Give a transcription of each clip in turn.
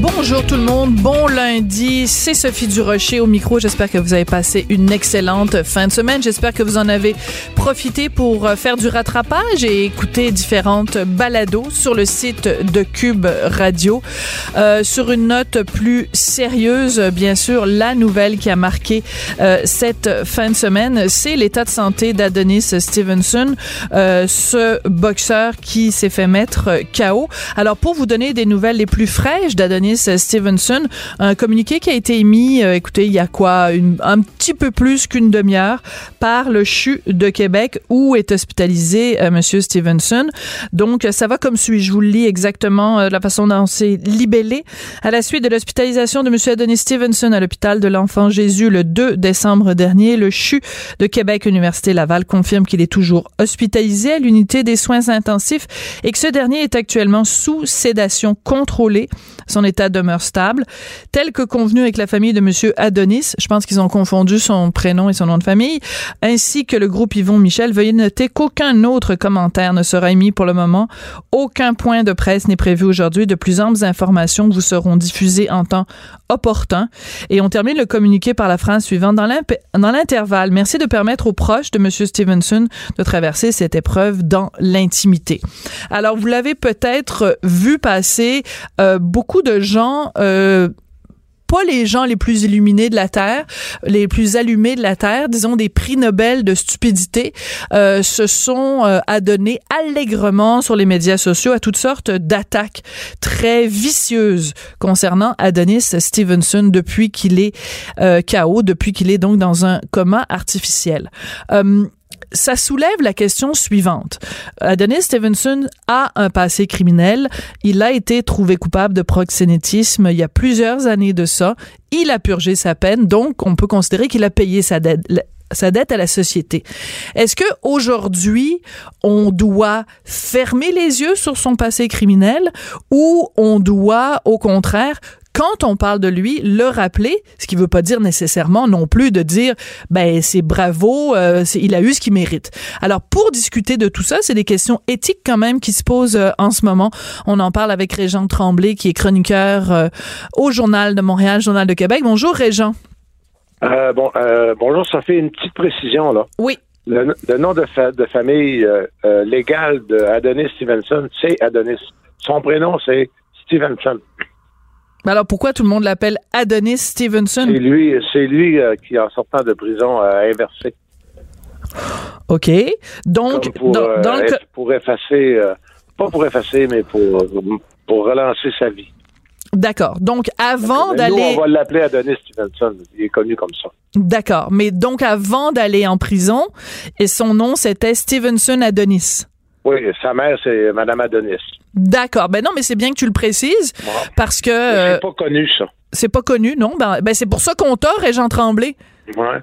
Bonjour tout le monde, bon lundi, c'est Sophie Durocher au micro. J'espère que vous avez passé une excellente fin de semaine. J'espère que vous en avez profité pour euh, faire du rattrapage et écouter différentes balados sur le site de Cube Radio. Euh, sur une note plus sérieuse, bien sûr, la nouvelle qui a marqué euh, cette fin de semaine, c'est l'état de santé d'Adonis Stevenson, ce boxeur qui s'est fait mettre KO. Alors pour vous donner des nouvelles les plus fraîches d'Adonis Stevenson. Un communiqué qui a été émis, euh, écoutez, il y a quoi, un petit peu plus qu'une demi-heure par le CHU de Québec où est hospitalisé euh, Monsieur Stevenson. Donc, ça va comme suit. Je vous le lis exactement euh, la façon dont c'est libellé. À la suite de l'hospitalisation de Monsieur Adonis Stevenson à l'hôpital de l'Enfant Jésus le 2 décembre dernier, le CHU de Québec Université Laval confirme qu'il est toujours hospitalisé à l'unité des soins intensifs et que ce dernier est actuellement sous sédation contrôlée. Son état demeure stable, tel que convenu avec la famille de Monsieur Adonis. Je pense qu'ils ont confondu son prénom et son nom de famille, ainsi que le groupe Yvon Michel. Veuillez noter qu'aucun autre commentaire ne sera émis pour le moment. Aucun point de presse n'est prévu aujourd'hui. De plus amples informations vous seront diffusées en temps opportun. Et on termine le communiqué par la phrase suivante. Dans l'intervalle, merci de permettre aux proches de Monsieur Stevenson de traverser cette épreuve dans l'intimité. Alors, vous l'avez peut-être vu passer, euh, beaucoup de gens euh, pas les gens les plus illuminés de la Terre, les plus allumés de la Terre, disons des prix Nobel de stupidité, euh, se sont euh, adonnés allègrement sur les médias sociaux à toutes sortes d'attaques très vicieuses concernant Adonis Stevenson depuis qu'il est euh, KO, depuis qu'il est donc dans un coma artificiel. Euh, ça soulève la question suivante. Adonis Stevenson a un passé criminel. Il a été trouvé coupable de proxénétisme il y a plusieurs années de ça. Il a purgé sa peine, donc on peut considérer qu'il a payé sa dette sa dette à la société. Est-ce que aujourd'hui on doit fermer les yeux sur son passé criminel ou on doit au contraire quand on parle de lui, le rappeler, ce qui veut pas dire nécessairement non plus de dire ben c'est bravo, euh, il a eu ce qu'il mérite. Alors pour discuter de tout ça, c'est des questions éthiques quand même qui se posent euh, en ce moment. On en parle avec Régent Tremblay qui est chroniqueur euh, au Journal de Montréal, Journal de Québec. Bonjour Régent. Bon, bonjour, ça fait une petite précision là. Oui. Le, le nom de, fa- de famille légal de Adonis Stevenson, c'est Adonis. Son prénom, c'est Stevenson. Alors pourquoi tout le monde l'appelle Adonis Stevenson? C'est lui, c'est lui euh, qui, en sortant de prison, a inversé. OK. Donc, Comme pour, dans, euh, dans le pour effacer, euh, pas pour effacer, mais pour, pour relancer sa vie. D'accord. Donc, avant d'aller... On va l'appeler Adonis Stevenson. Il est connu comme ça. D'accord. Mais donc, avant d'aller en prison, et son nom, c'était Stevenson Adonis. Oui, sa mère, c'est Madame Adonis. D'accord. Ben non, mais c'est bien que tu le précises, parce que Mais euh, C'est pas connu, ça. c'est pas connu, non? Ben, ben c'est pour ça qu'on t'a, Régent Tremblay. Ouais.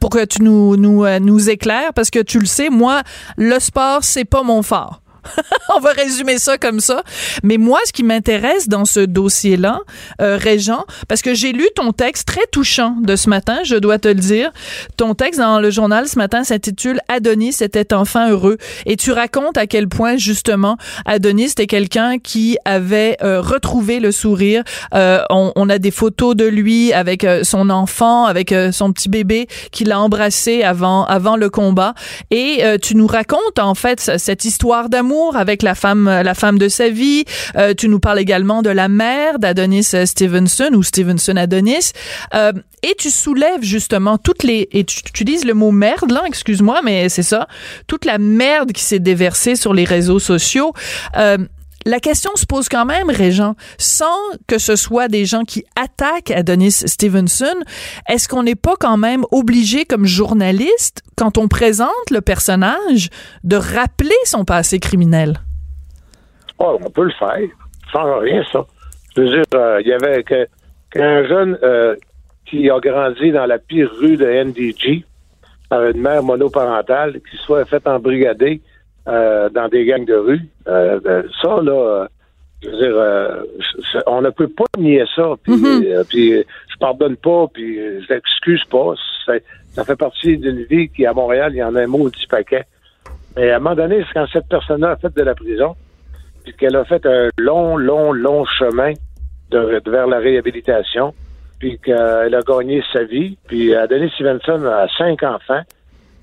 Pour que tu nous, nous, euh, nous éclaires, parce que tu le sais, moi, le sport, c'est pas mon fort. On va résumer ça comme ça. Mais moi, ce qui m'intéresse dans ce dossier-là, euh, Régent, parce que j'ai lu ton texte très touchant de ce matin, je dois te le dire. Ton texte dans le journal ce matin s'intitule Adonis était enfin heureux. Et tu racontes à quel point, justement, Adonis était quelqu'un qui avait euh, retrouvé le sourire. Euh, on, on a des photos de lui avec son enfant, avec son petit bébé qu'il a embrassé avant, avant le combat. Et tu nous racontes, en fait, cette histoire d'amour avec la femme, la femme de sa vie. Euh, tu nous parles également de la mère d'Adonis euh, Stevenson ou Stevenson Adonis. Euh, et tu soulèves justement toutes les et tu, tu utilises le mot merde là, excuse-moi, mais c'est ça, toute la merde qui s'est déversée sur les réseaux sociaux. Euh, la question se pose quand même, Régent, sans que ce soit des gens qui attaquent Adonis Stevenson, est-ce qu'on n'est pas quand même obligé comme journaliste, quand on présente le personnage, de rappeler son passé criminel? Oh, on peut le faire. Sans rien, ça. Je veux dire, euh, il y avait que- qu'un jeune euh, qui a grandi dans la pire rue de NDG, avec une mère monoparentale, qui soit fait embrigader euh, dans des gangs de rue. Euh, euh, ça, là, euh, Je veux dire, euh, on ne peut pas nier ça. Puis, puis, euh, je pardonne pas, puis je l'excuse pas. Ça fait partie d'une vie qui, à Montréal, il y en a un maudit paquet. Mais à un moment donné, c'est quand cette personne-là a fait de la prison, puis qu'elle a fait un long, long, long chemin de, de- vers la réhabilitation, puis qu'elle a gagné sa vie, puis Adeline Stevenson a cinq enfants,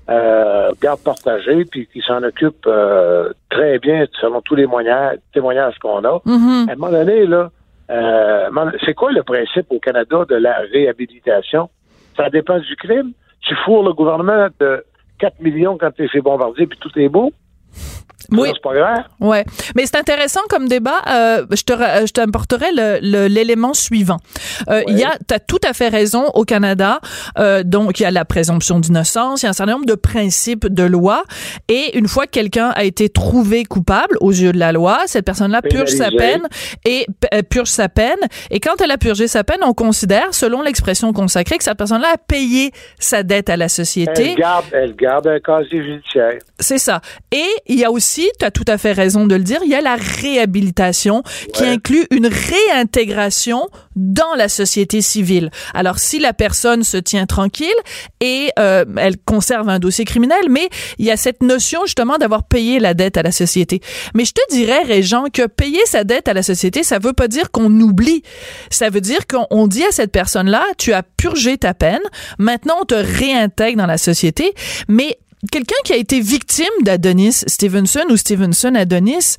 euh, garde partagée, puis qui s'en occupe euh, très bien selon tous les témoignages, témoignages qu'on a. Mhm. À un moment donné, là, euh, c'est quoi le principe au Canada de la réhabilitation? Ça dépend du crime. Tu fourres le gouvernement de 4 millions quand tu es fait bombardier puis tout est beau. Oui. Ça, C'est pas grave. Ouais, mais c'est intéressant comme débat. Euh, je te je t'apporterai l'élément suivant. Euh, Il y a, t'as tout à fait raison au Canada. Euh, donc il y a la présomption d'innocence, il y a un certain nombre de principes de loi, et une fois que quelqu'un a été trouvé coupable aux yeux de la loi, cette personne-là purge sa peine et euh, purge sa peine. Et quand elle a purgé sa peine, on considère, selon l'expression consacrée, que cette personne-là a payé sa dette à la société. Elle garde, elle garde un casier judiciaire. C'est ça. Et il y a aussi, tu as tout à fait raison de le dire, il y a la réhabilitation qui inclut une réintégration dans la société civile. Alors si la personne se tient tranquille et euh, elle conserve un dossier criminel, mais il y a cette notion justement d'avoir payé la dette à la société. Mais je te dirais, Régent, que payer sa dette à la société, ça veut pas dire qu'on oublie. Ça veut dire qu'on on dit à cette personne-là, tu as purgé ta peine, maintenant on te réintègre dans la société, mais quelqu'un qui a été victime d'Adonis Stevenson ou Stevenson Adonis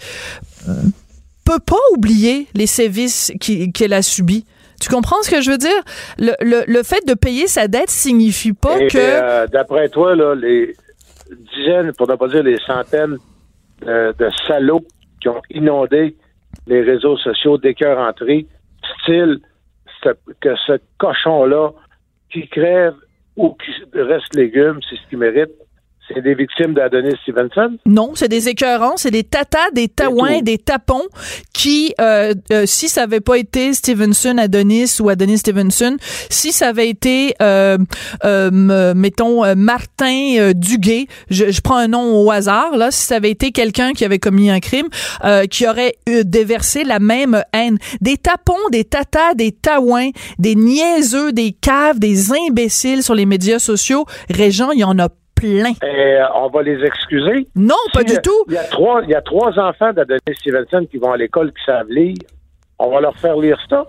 peut pas oublier les sévices qu'elle a subis. Tu comprends ce que je veux dire? Le, le, le fait de payer sa dette signifie pas Et que... euh, d'après toi, là, les dizaines, pour ne pas dire les centaines de, de salauds qui ont inondé les réseaux sociaux dès qu'ils entrés, style ce- que ce cochon-là qui crève ou qui reste légume, c'est ce qu'il mérite. C'est des victimes d'Adonis Stevenson? Non, c'est des écœurants, c'est des tatas, des taouins, des tapons qui, euh, euh, si ça avait pas été Stevenson Adonis ou Adonis Stevenson, si ça avait été, euh, euh, mettons, euh, Martin euh, Duguay, je, je prends un nom au hasard, là, si ça avait été quelqu'un qui avait commis un crime, euh, qui aurait déversé la même haine. Des tapons, des tatas, des taouins, des niaiseux, des caves, des imbéciles sur les médias sociaux, Régent, il y en a plein. Et euh, on va les excuser. Non, pas Si, du tout. Il y a trois, il y a trois enfants d'Adonis Stevenson qui vont à l'école qui savent lire. On va leur faire lire ça.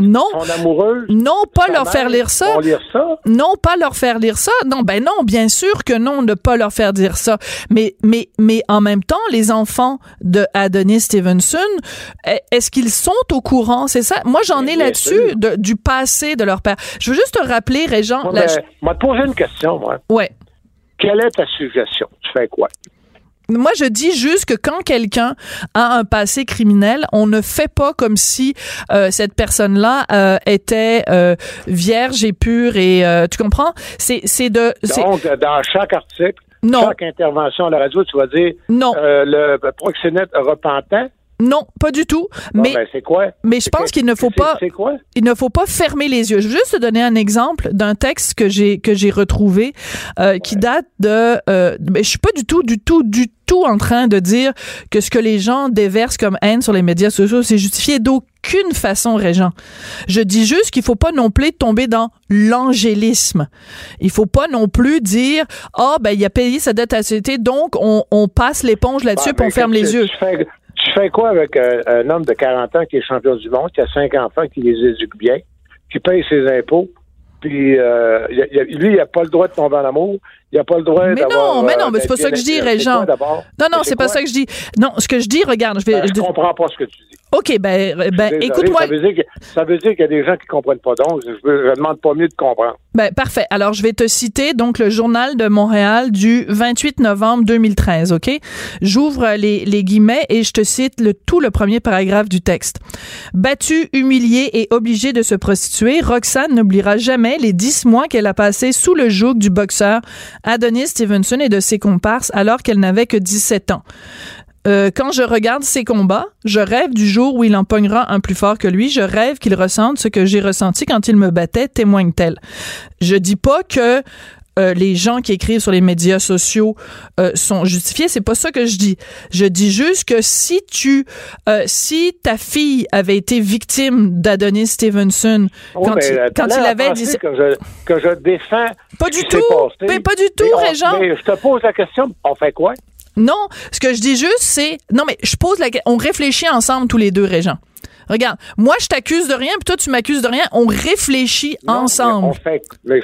Non. Amoureuse. Non, pas leur mère faire lire ça. lire ça. Non, pas leur faire lire ça. Non, ben non, bien sûr que non, ne pas leur faire dire ça. Mais, mais, mais en même temps, les enfants de Adonis Stevenson, e- est-ce qu'ils sont au courant? C'est ça? Moi, j'en ai là-dessus du passé de leur père. Je veux juste te rappeler, Régent. Moi, la- ben, m'a te poser une question, moi. ouais. Quelle est ta suggestion? Tu fais quoi? Moi, je dis juste que quand quelqu'un a un passé criminel, on ne fait pas comme si euh, cette personne-là euh, était euh, vierge et pure et euh, tu comprends? C'est c'est de Donc, euh, dans chaque article, non chaque intervention à la radio, tu vas dire non euh, le proxénète repentant. Non pas du tout. Bon, mais ben, c'est quoi? mais je pense qu'il ne faut pas C'est quoi? il ne faut pas fermer les yeux. Je veux juste te donner un exemple d'un texte que j'ai que j'ai retrouvé euh, qui date de. Euh, mais je suis pas du tout, du tout, du tout en train de dire que ce que les gens déversent comme haine sur les médias sociaux c'est justifié d'aucune façon, Régent. Je dis juste qu'il faut pas non plus tomber dans l'angélisme. Il faut pas non plus dire ah ben il a payé sa dette à la société donc on, on passe l'éponge là-dessus Ah, puis on ben, ferme les yeux. Fais, tu fais quoi avec un homme de 40 ans qui est champion du monde, qui a cinq enfants, qui les éduque bien, qui paye ses impôts, puis euh, lui, il n'a pas le droit de tomber en amour, il n'a pas le droit Mais non, mais non, euh, mais c'est pas ça que je dis, d'abord? Non non, c'est pas ça que je dis. Non, ce que je dis, regarde, je vais Ben, je comprends pas ce que tu dis. OK, ben, ben écoute-moi. Ça veut dire qu'il y a des gens qui comprennent pas. Donc, je, je demande pas mieux de comprendre. Ben, parfait. Alors, je vais te citer donc le journal de Montréal du 28 novembre 2013, OK? J'ouvre les, les guillemets et je te cite le, tout le premier paragraphe du texte. Battue, humiliée et obligée de se prostituer, Roxane n'oubliera jamais les dix mois qu'elle a passés sous le joug du boxeur Adonis Stevenson et de ses comparses alors qu'elle n'avait que 17 ans. Euh, quand je regarde ses combats, je rêve du jour où il empoignera un plus fort que lui. Je rêve qu'il ressente ce que j'ai ressenti quand il me battait, témoigne-t-elle. Je dis pas que euh, les gens qui écrivent sur les médias sociaux euh, sont justifiés. C'est pas ça que je dis. Je dis juste que si tu, euh, si ta fille avait été victime d'Adonis Stevenson quand, il, quand il avait dit que je, que je défends pas du tout, mais pas du tout, Régent. Mais je te pose la question, on fait quoi? Non, ce que je dis juste, c'est non, mais je pose la, on réfléchit ensemble tous les deux, Régent. Regarde, moi, je t'accuse de rien, puis toi, tu m'accuses de rien. On réfléchit ensemble. on fait, mais,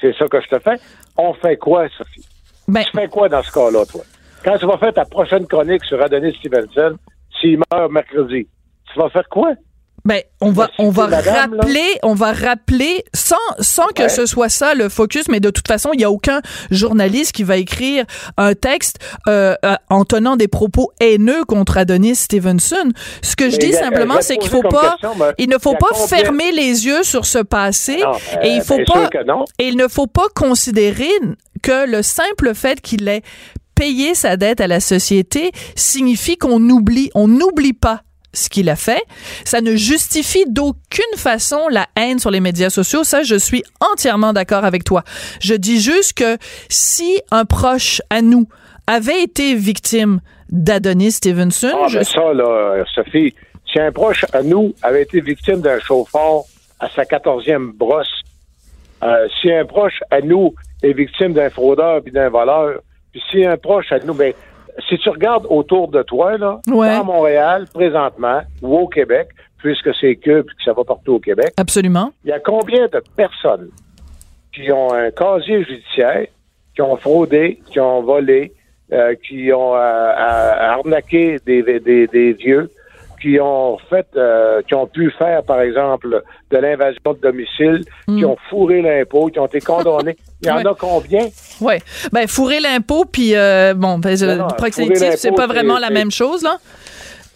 c'est ça que je te fais. On fait quoi, Sophie? Ben, tu fais quoi dans ce cas-là, toi? Quand tu vas faire ta prochaine chronique sur Adonis Stevenson, s'il meurt mercredi, tu vas faire quoi? Ben, on va, on va rappeler, on va rappeler sans, sans que ce soit ça le focus, mais de toute façon, il n'y a aucun journaliste qui va écrire un texte euh, euh, en tenant des propos haineux contre Adonis Stevenson. Ce que je dis simplement, c'est qu'il faut pas, il ne faut pas fermer les yeux sur ce passé et il faut pas, et il ne faut pas considérer que le simple fait qu'il ait payé sa dette à la société signifie qu'on oublie, on n'oublie pas ce qu'il a fait. Ça ne justifie d'aucune façon la haine sur les médias sociaux. Ça, je suis entièrement d'accord avec toi. Je dis juste que si un proche à nous avait été victime d'Adonis Stevenson... Ah, je... ça, là, Sophie, si un proche à nous avait été victime d'un chauffeur à sa quatorzième brosse, euh, si un proche à nous est victime d'un fraudeur puis d'un voleur, puis si un proche à nous... Ben, si tu regardes autour de toi, là, à Montréal, présentement, ou au Québec, puisque c'est que, puis que ça va partout au Québec. Absolument. Il y a combien de personnes qui ont un casier judiciaire, qui ont fraudé, qui ont volé, euh, qui ont euh, arnaqué des, des, des vieux, qui ont fait, euh, qui ont pu faire, par exemple, de l'invasion de domicile, qui hmm. ont fourré l'impôt, qui ont été condamnés. Il y en a combien? Oui. Ben, fourrer l'impôt, puis, euh, bon, ben, proxénétisme, c'est pas vraiment la même chose, là.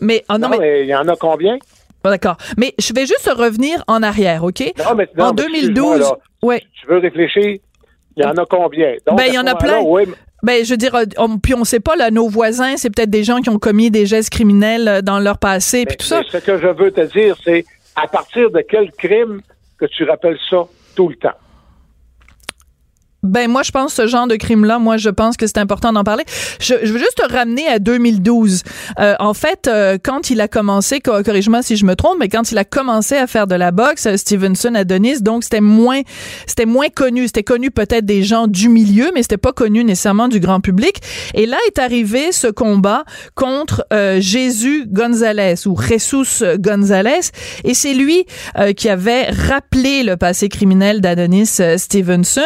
Mais, oh, non, mais, il y en a combien? D'accord. Mais je vais juste revenir en arrière, OK? Non, mais, en 2012, ouais. Tu veux réfléchir? Il y en a combien? ben, il y en a plein. Ben, je veux dire, on, puis on sait pas, là, nos voisins, c'est peut-être des gens qui ont commis des gestes criminels euh, dans leur passé, puis tout ça. Ce que je veux te dire, c'est à partir de quel crime que tu rappelles ça tout le temps? Ben moi je pense ce genre de crime là, moi je pense que c'est important d'en parler. Je, je, veux juste te ramener à 2012. Euh, en fait, euh, quand il a commencé, corrige-moi si je me trompe, mais quand il a commencé à faire de la boxe, euh, Stevenson Adonis, donc c'était moins, c'était moins connu. C'était connu peut-être des gens du milieu, mais c'était pas connu nécessairement du grand public. Et là est arrivé ce combat contre euh, Jésus Gonzalez ou Jesus Gonzalez, et c'est lui qui avait rappelé le passé criminel d'Adonis Stevenson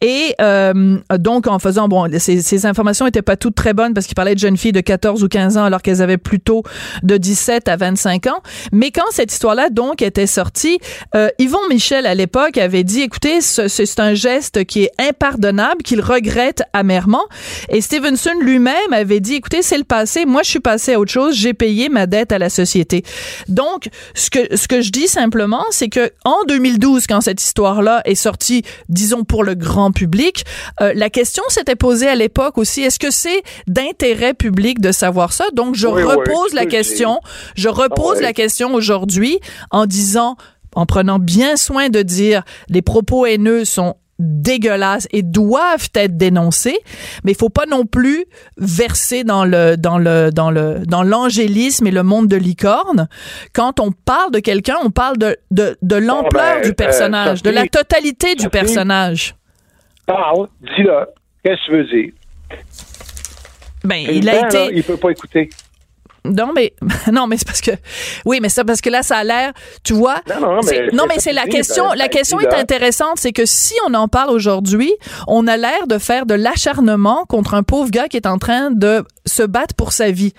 et et euh, donc, en faisant, bon, ces, informations étaient pas toutes très bonnes parce qu'il parlait de jeunes filles de 14 ou 15 ans alors qu'elles avaient plutôt de 17 à 25 ans. Mais quand cette histoire-là, donc, était sortie, euh, Yvon Michel, à l'époque, avait dit, écoutez, c'est un geste qui est impardonnable, qu'il regrette amèrement. Et Stevenson lui-même avait dit, écoutez, c'est le passé. Moi, je suis passé à autre chose. J'ai payé ma dette à la société. Donc, ce que, ce que je dis simplement, c'est que en 2012, quand cette histoire-là est sortie, disons pour le grand public, euh, la question s'était posée à l'époque aussi, est-ce que c'est d'intérêt public de savoir ça? Donc, je repose la question, je repose ah la question aujourd'hui en disant, en prenant bien soin de dire, les propos haineux sont dégueulasses et doivent être dénoncés, mais il faut pas non plus verser dans le dans le dans le dans l'angélisme et le monde de licorne. Quand on parle de quelqu'un, on parle de de, de l'ampleur ben, du personnage, euh, de la totalité du personnage. Parle, dis-le. Qu'est-ce que tu veux dire? Ben, il a été. il peut pas écouter. Non, mais non, mais c'est parce que oui, mais c'est parce que là, ça a l'air, tu vois. Non, mais, non, mais c'est la question. La question est intéressante, c'est que si on en parle aujourd'hui, on a l'air de faire de l'acharnement contre un pauvre gars qui est en train de se battre pour sa vie.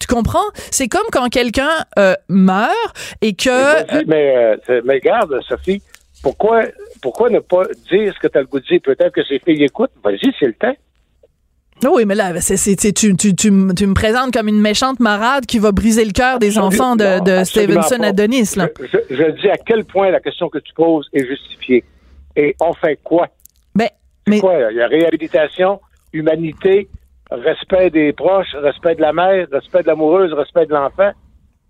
Tu comprends? C'est comme quand quelqu'un euh, meurt et que. Mais, euh, mais, garde, Sophie, pourquoi pourquoi ne pas dire ce que tu as le goût de dire? Peut-être que ces filles écoutent? Vas-y, c'est le temps. Oui, mais là, c'est, tu, tu, tu, me présentes comme une méchante marade qui va briser le cœur des enfants de, de Stevenson Adonis. Là. Je, je, dis à quel point la question que tu poses est justifiée. Et on fait quoi? Ben, mais... Quoi? Il y a réhabilitation, humanité, respect des proches, respect de la mère, respect de l'amoureuse, respect de l'enfant.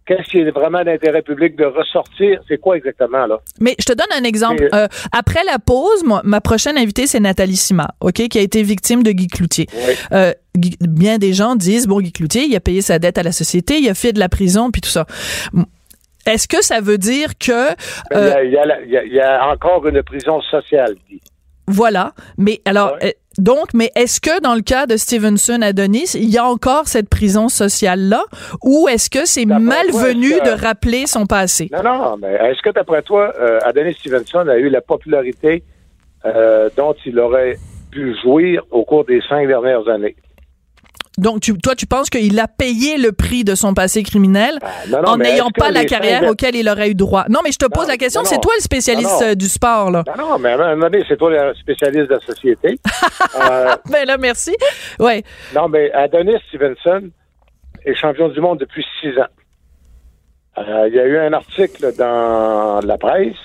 Qu'est-ce qui est vraiment d'intérêt public de ressortir? C'est quoi exactement, là? Mais je te donne un exemple. Euh, après la pause, moi, ma prochaine invitée, c'est Nathalie Sima, OK, qui a été victime de Guy Cloutier. Euh, bien des gens disent, bon, Guy Cloutier, il a payé sa dette à la société, il a fait de la prison, puis tout ça. Est-ce que ça veut dire que... Euh, il, y a, encore une prison sociale, Guy. Voilà. Mais alors, donc, mais est-ce que dans le cas de Stevenson Adonis, il y a encore cette prison sociale-là? Ou est-ce que c'est malvenu de rappeler son passé? Non, non, mais est-ce que d'après toi, euh, Adonis Stevenson a eu la popularité euh, dont il aurait pu jouir au cours des cinq dernières années? Donc, toi, tu penses qu'il a payé le prix de son passé criminel ben, en n'ayant pas la carrière auquel il aurait eu droit? Non, mais je te pose la question, c'est toi le spécialiste euh, du sport, là. Ben non, mais à un moment donné, c'est toi le spécialiste de la société. euh, ben là, merci. Ouais. Non, mais Adonis Stevenson est champion du monde depuis six ans. Euh, il y a eu un article dans la presse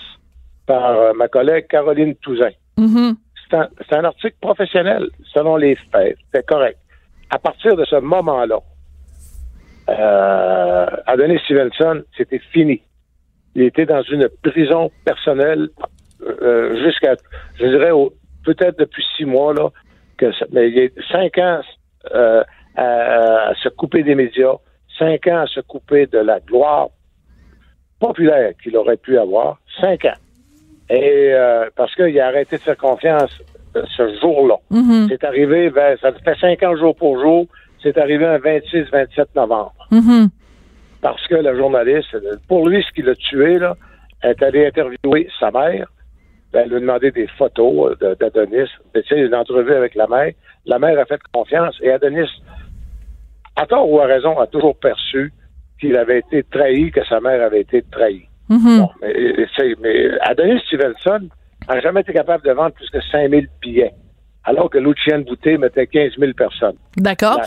par euh, ma collègue Caroline Touzin. Mm-hmm. C'est un, un article professionnel, selon les faits. C'est correct à partir de ce moment-là, euh, Adonis Stevenson, c'était fini. Il était dans une prison personnelle euh, jusqu'à, je dirais, peut-être depuis six mois, là, que mais il y a cinq ans euh, à, se couper des médias, cinq ans à se couper de la gloire populaire qu'il aurait pu avoir, cinq ans. Et euh, parce qu'il a arrêté de faire confiance ce jour-là. Mm-hmm. C'est arrivé, ben, ça fait cinq ans jour pour jour, c'est arrivé un 26-27 novembre. Mm-hmm. Parce que la journaliste, pour lui, ce qui l'a tué, là, est allé interviewer sa mère. Ben, elle lui a demandé des photos euh, d'Adonis. Ben, tu sais, une entrevue avec la mère. La mère a fait confiance et Adonis, à tort ou à raison, a toujours perçu qu'il avait été trahi, que sa mère avait été trahie. Mm-hmm. mais, mais Adonis Stevenson, n'a jamais été capable de vendre plus que 5000 billets. Alors que Lucien Boutet mettait 15 000 personnes. D'accord.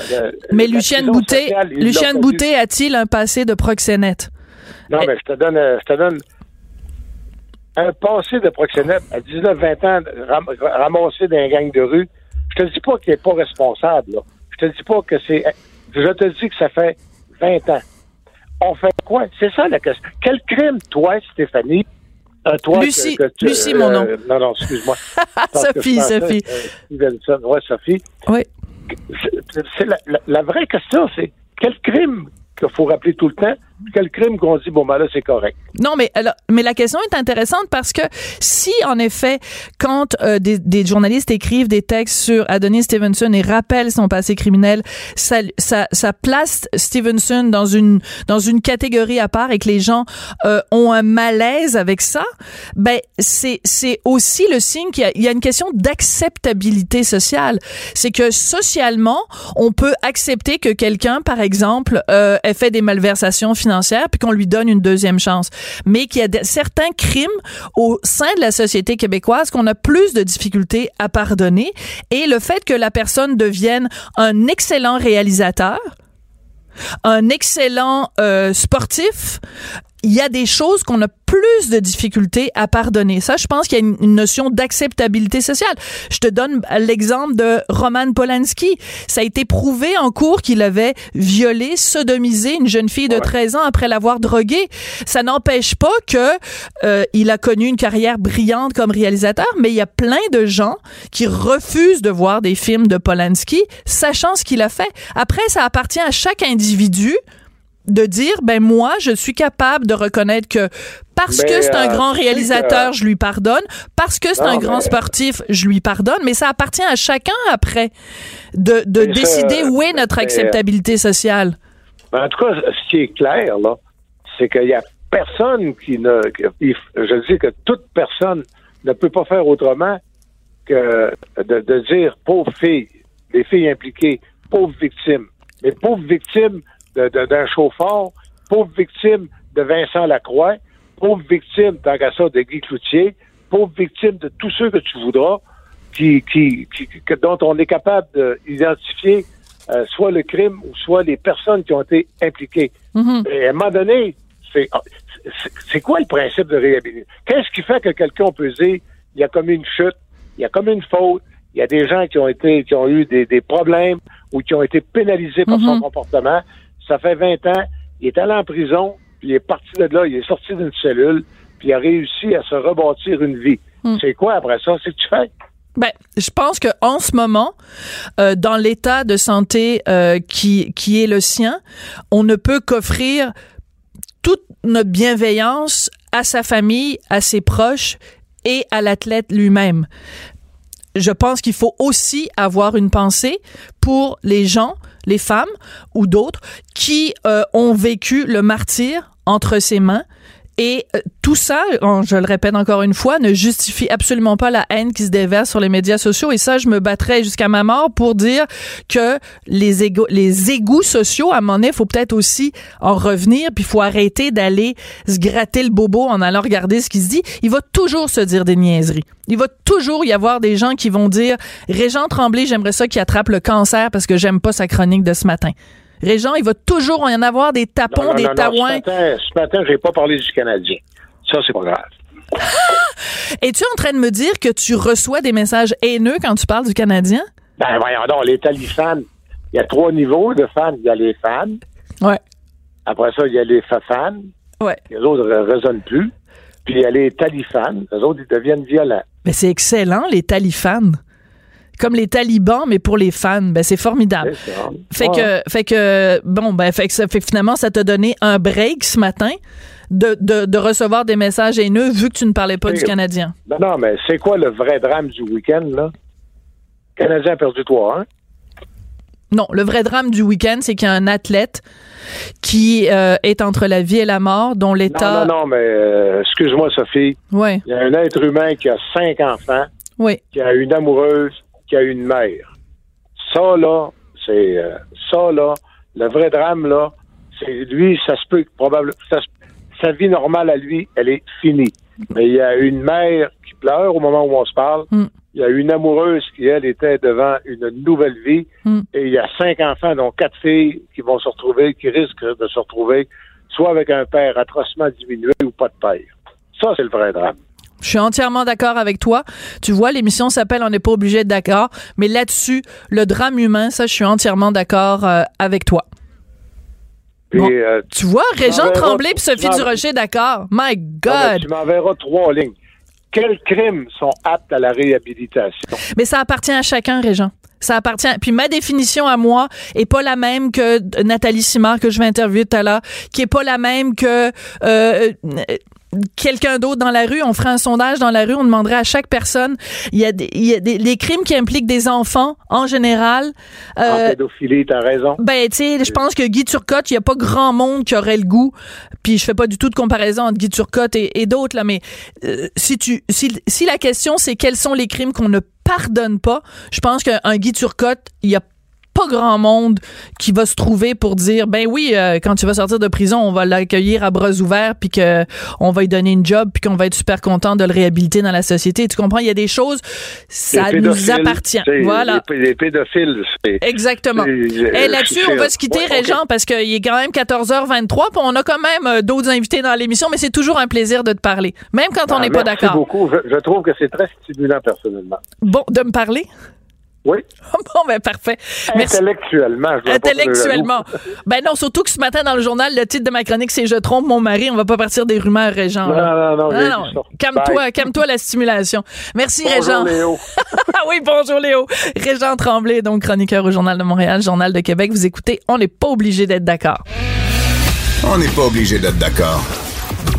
Mais Lucien Boutet, Lucien Boutet a-t-il un passé de proxénète? Non, mais je te donne, je te donne un passé de proxénète à 19-20 ans, ramassé une gang de rue. Je te dis pas qu'il n'est pas responsable. Là. Je te dis pas que c'est. Je te dis que ça fait 20 ans. On fait quoi? C'est ça la question. Quel crime, toi, Stéphanie, euh, Lucie, Lucie, mon nom. Euh, non, non, excuse-moi. Sophie, Sophie. Euh, ouais, Sophie. Oui. C'est la, la, vraie question, c'est quel crime qu'il faut rappeler tout le temps, quel crime qu'on dit, bon, ben là, c'est correct. Non, mais, alors, mais la question est intéressante parce que si, en effet, quand euh, des, des, journalistes écrivent des textes sur Adonis Stevenson et rappellent son passé criminel, ça, ça, ça place Stevenson dans une, dans une catégorie à part et que les gens euh, ont un malaise avec ça, ben, c'est, c'est aussi le signe qu'il y y a une question d'acceptabilité sociale. C'est que socialement, on peut accepter que quelqu'un, par exemple, euh, ait fait des malversations financières puis qu'on lui donne une deuxième chance. Mais qu'il y a certains crimes au sein de la société québécoise qu'on a plus de difficultés à pardonner. Et le fait que la personne devienne un excellent réalisateur, un excellent euh, sportif, il y a des choses qu'on a plus de difficultés à pardonner. Ça, je pense qu'il y a une, notion d'acceptabilité sociale. Je te donne l'exemple de Roman Polanski. Ça a été prouvé en cours qu'il avait violé, sodomisé une jeune fille de 13 ans après l'avoir droguée. Ça n'empêche pas que euh, il a connu une carrière brillante comme réalisateur, mais il y a plein de gens qui refusent de voir des films de Polanski, sachant ce qu'il a fait. Après, ça appartient à chaque individu de dire ben moi je suis capable de reconnaître que parce que c'est un euh, grand réalisateur, je lui pardonne, parce que c'est un grand sportif, je lui pardonne, mais ça appartient à chacun après de, de décider où est notre acceptabilité sociale. Ben, en tout cas, ce qui est clair là, c'est qu'il y a personne qui ne je dis que toute personne ne peut pas faire autrement que de, de dire pauvre fille, les filles impliquées, pauvre victime. Mais pauvre victime, d'un chauffeur, pauvre victime de Vincent Lacroix, pauvre victime, tant qu'à ça, de Guy Cloutier, pauvre victime de tous ceux que tu voudras, qui, qui, dont on est capable d'identifier euh, soit le crime ou soit les personnes qui ont été impliquées. Mm-hmm. Et à un moment donné, c'est, c'est quoi le principe de réhabilitation? Qu'est-ce qui fait que quelqu'un peut dire il y a comme une chute, il y a comme une faute, il y a des gens qui ont été qui ont eu des, des problèmes ou qui ont été pénalisés par son mm-hmm. comportement? Ça fait 20 ans. Il est allé en prison. puis il est parti de là, il est sorti d'une cellule, puis il a réussi à se rebâtir une vie. Hmm. C'est quoi après ça? C'est que tu fais? Ben, je pense que en ce moment, euh, dans l'état de santé euh, qui qui est le sien, on ne peut qu'offrir toute notre bienveillance à sa famille, à ses proches et à l'athlète lui-même. Je pense qu'il faut aussi avoir une pensée pour les gens, les femmes ou d'autres qui euh, ont vécu le martyr entre ses mains et euh, tout ça, je le répète encore une fois, ne justifie absolument pas la haine qui se déverse sur les médias sociaux. Et ça, je me battrai jusqu'à ma mort pour dire que les égos, les égouts sociaux, à donné, il faut peut-être aussi en revenir, puis il faut arrêter d'aller se gratter le bobo en allant regarder ce qui se dit. Il va toujours se dire des niaiseries. Il va toujours y avoir des gens qui vont dire Régent Tremblay, j'aimerais ça qu'il attrape le cancer parce que j'aime pas sa chronique de ce matin. Régent, il va toujours y en avoir des tapons, Non, non, des non, taouins. Ce matin, ce matin j'ai pas parlé du Canadien. Ça, c'est pas grave. Es-tu en train de me dire que tu reçois des messages haineux quand tu parles du Canadien? Ben, voyons donc, les talifans, il y a trois niveaux de fans. Il y a les fans. Ouais. Après ça, il y a les fans. Ouais. Les autres ne résonnent plus. Puis il y a les talifans. Les autres, ils deviennent violents. Mais c'est excellent, les talifans. Comme les talibans, mais pour les fans. Ben, c'est formidable. Fait que, fait que, bon, ben, fait que ça fait que finalement, ça t'a donné un break ce matin de, de, de recevoir des messages haineux vu que tu ne parlais pas Oui. du Canadien. Non, non, mais c'est quoi le vrai drame du week-end, là? Le Canadien a perdu 3-1. Non, le vrai drame du week-end, c'est qu'il y a un athlète qui euh, est entre la vie et la mort, dont Non, l'état. non, non, mais euh, excuse-moi, Sophie. Ouais, Il y a un être humain qui a cinq enfants, oui. qui a une amoureuse, qui a une mère. Ça, là, c'est. euh, ça, là, le vrai drame, là, c'est lui, ça se peut probablement. ça sa vie normale à lui, elle est finie. Mais il y a une mère qui pleure au moment où on se parle. Mm. Il y a une amoureuse qui, elle, était devant une nouvelle vie. Mm. Et il y a cinq enfants, dont quatre filles, qui vont se retrouver, qui risquent de se retrouver, soit avec un père atrocement diminué ou pas de père. Ça, c'est le vrai drame. Je suis entièrement d'accord avec toi. Tu vois, l'émission s'appelle On n'est pas obligé d'être d'accord, mais là-dessus, le drame humain, ça, je suis entièrement d'accord euh, avec toi. Euh, Tu vois, Régent Tremblay puis Sophie Durocher, d'accord. My God! tu m'enverras trois lignes. Quels crimes sont aptes à la réhabilitation? Mais ça appartient à chacun, Régent. Ça appartient. Puis ma définition à moi est pas la même que Nathalie Simard que je vais interviewer tout à l'heure, qui est pas la même que euh, quelqu'un d'autre dans la rue. On ferait un sondage dans la rue, on demanderait à chaque personne. Il y a des, il y a des les crimes qui impliquent des enfants en général. En Euh, pédophilie, t'as raison. ben, tu sais, je pense que Guy Turcotte, il y a pas grand monde qui aurait le goût. Puis je fais pas du tout de comparaison entre Guy Turcotte et, et d'autres là, mais euh, si tu, si, si la question c'est quels sont les crimes qu'on ne pardonne pas, je pense qu'un Guy Turcotte, il y a pas grand monde qui va se trouver pour dire ben oui euh, quand tu vas sortir de prison on va l'accueillir à bras ouverts puis que on va lui donner une job puis qu'on va être super content de le réhabiliter dans la société tu comprends? Il y a des choses ça nous appartient voilà Les, les pédophiles. Exactement. Et là-dessus, c'est- on va se quitter, Ouais. Régent, parce qu'il est quand même 14h23, puis on a quand même euh, d'autres invités dans l'émission, mais c'est toujours un plaisir de te parler, même quand on Ah, n'est pas merci d'accord. beaucoup. Je, je trouve que c'est très stimulant, personnellement. Bon, de me parler? Oui. bon, ben parfait. Merci. Intellectuellement. je Intellectuellement. Ben non, surtout que ce matin dans le journal, le titre de ma chronique, c'est Je trompe mon mari. On va pas partir des rumeurs, Régent. Non, non, non, non. Calme-toi, calme-toi la stimulation. Merci, Bonjour, Régent. Léo. Ah oui, bonjour Léo. Régent Tremblay, donc chroniqueur au Journal de Montréal, Journal de Québec. Vous écoutez, on n'est pas obligé d'être d'accord. On n'est pas obligé d'être d'accord.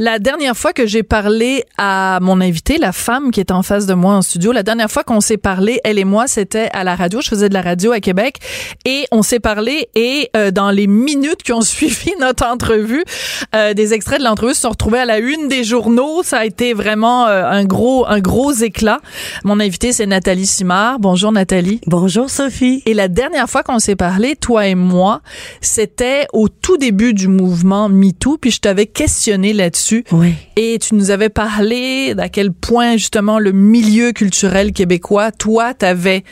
La dernière fois que j'ai parlé à mon invité, la femme qui est en face de moi en studio, la dernière fois qu'on s'est parlé, elle et moi, c'était à la radio. Je faisais de la radio à Québec et on s'est parlé et euh, dans les minutes qui ont suivi notre entrevue, euh, des extraits de l'entrevue se sont retrouvés à la une des journaux. Ça a été vraiment euh, un gros, un gros éclat. Mon invité, c'est Nathalie Simard. Bonjour Nathalie. Bonjour Sophie. Et la dernière fois qu'on s'est parlé, toi et moi, c'était au tout début du mouvement MeToo, puis je t'avais questionné là-dessus. Oui. Et tu nous avais parlé d'à quel point, justement, le milieu culturel québécois, toi, t'avais